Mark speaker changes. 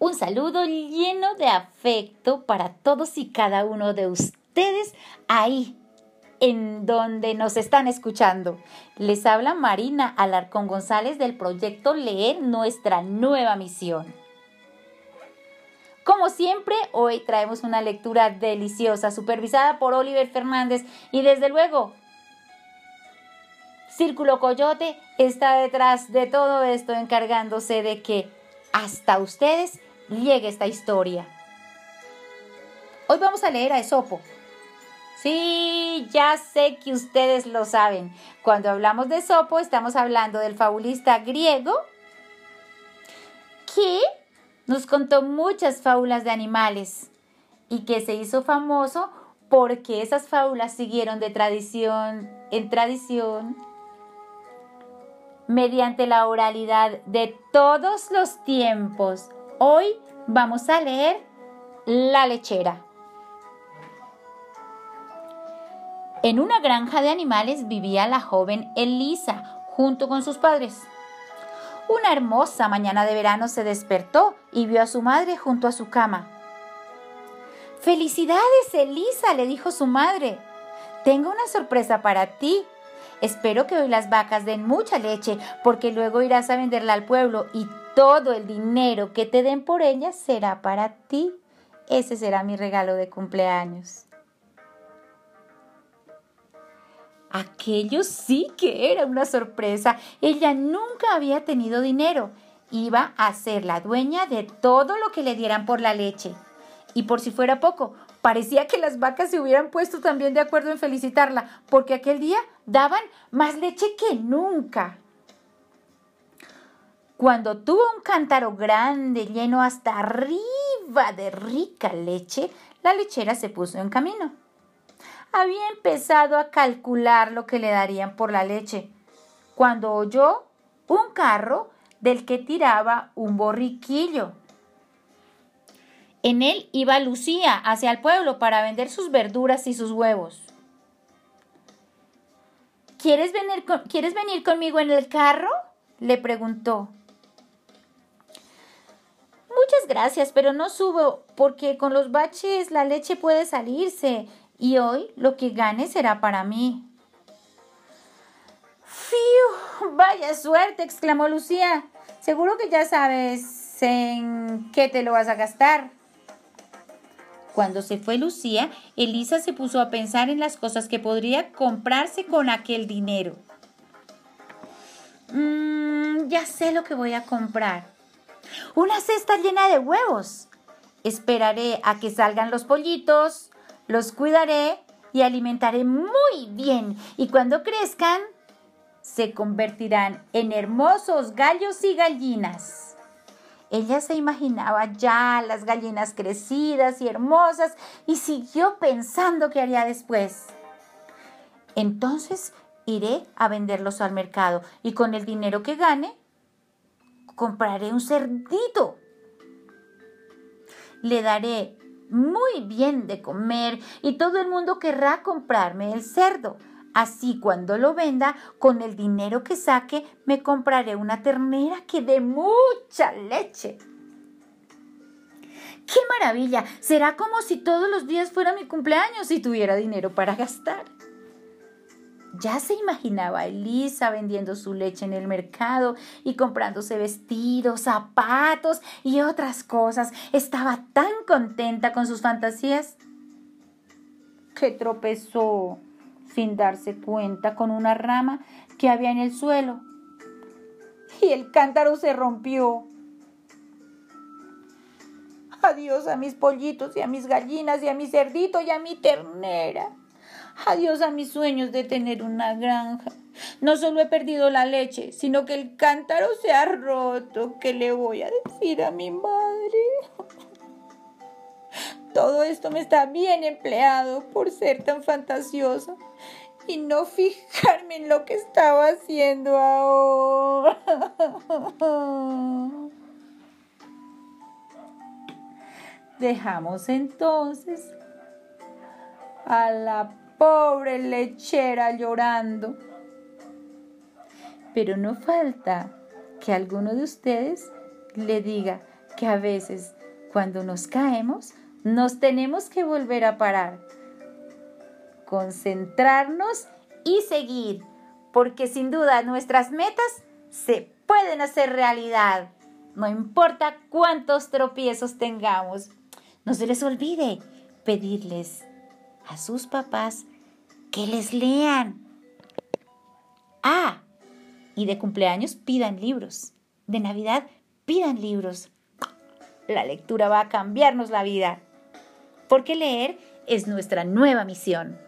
Speaker 1: Un saludo lleno de afecto para todos y cada uno de ustedes ahí en donde nos están escuchando. Les habla Marina Alarcón González del proyecto Leer nuestra nueva misión. Como siempre, hoy traemos una lectura deliciosa, supervisada por Oliver Fernández y desde luego, Círculo Coyote está detrás de todo esto encargándose de que hasta ustedes llegue esta historia. Hoy vamos a leer a Esopo. Sí, ya sé que ustedes lo saben. Cuando hablamos de Esopo estamos hablando del fabulista griego que nos contó muchas fábulas de animales y que se hizo famoso porque esas fábulas siguieron de tradición en tradición mediante la oralidad de todos los tiempos. Hoy vamos a leer La lechera. En una granja de animales vivía la joven Elisa junto con sus padres. Una hermosa mañana de verano se despertó y vio a su madre junto a su cama. Felicidades, Elisa, le dijo su madre. Tengo una sorpresa para ti. Espero que hoy las vacas den mucha leche, porque luego irás a venderla al pueblo y todo el dinero que te den por ellas será para ti. Ese será mi regalo de cumpleaños. Aquello sí que era una sorpresa. Ella nunca había tenido dinero. Iba a ser la dueña de todo lo que le dieran por la leche. Y por si fuera poco, parecía que las vacas se hubieran puesto también de acuerdo en felicitarla, porque aquel día daban más leche que nunca. Cuando tuvo un cántaro grande lleno hasta arriba de rica leche, la lechera se puso en camino. Había empezado a calcular lo que le darían por la leche, cuando oyó un carro del que tiraba un borriquillo. En él iba Lucía hacia el pueblo para vender sus verduras y sus huevos. ¿Quieres venir, ¿Quieres venir conmigo en el carro? le preguntó. Gracias, pero no subo porque con los baches la leche puede salirse y hoy lo que gane será para mí. ¡Fiu! ¡Vaya suerte! exclamó Lucía. Seguro que ya sabes en qué te lo vas a gastar. Cuando se fue Lucía, Elisa se puso a pensar en las cosas que podría comprarse con aquel dinero. Mmm, ya sé lo que voy a comprar. Una cesta llena de huevos. Esperaré a que salgan los pollitos, los cuidaré y alimentaré muy bien. Y cuando crezcan, se convertirán en hermosos gallos y gallinas. Ella se imaginaba ya las gallinas crecidas y hermosas y siguió pensando qué haría después. Entonces iré a venderlos al mercado y con el dinero que gane compraré un cerdito. Le daré muy bien de comer y todo el mundo querrá comprarme el cerdo. Así cuando lo venda, con el dinero que saque, me compraré una ternera que dé mucha leche. ¡Qué maravilla! Será como si todos los días fuera mi cumpleaños y tuviera dinero para gastar. Ya se imaginaba a Elisa vendiendo su leche en el mercado y comprándose vestidos, zapatos y otras cosas. Estaba tan contenta con sus fantasías que tropezó sin darse cuenta con una rama que había en el suelo. Y el cántaro se rompió. Adiós a mis pollitos y a mis gallinas y a mi cerdito y a mi ternera. Adiós a mis sueños de tener una granja. No solo he perdido la leche, sino que el cántaro se ha roto. ¿Qué le voy a decir a mi madre? Todo esto me está bien empleado por ser tan fantasiosa y no fijarme en lo que estaba haciendo ahora. Dejamos entonces a la pobre lechera llorando. Pero no falta que alguno de ustedes le diga que a veces cuando nos caemos nos tenemos que volver a parar, concentrarnos y seguir, porque sin duda nuestras metas se pueden hacer realidad, no importa cuántos tropiezos tengamos. No se les olvide pedirles a sus papás que les lean. Ah, y de cumpleaños pidan libros. De Navidad pidan libros. La lectura va a cambiarnos la vida. Porque leer es nuestra nueva misión.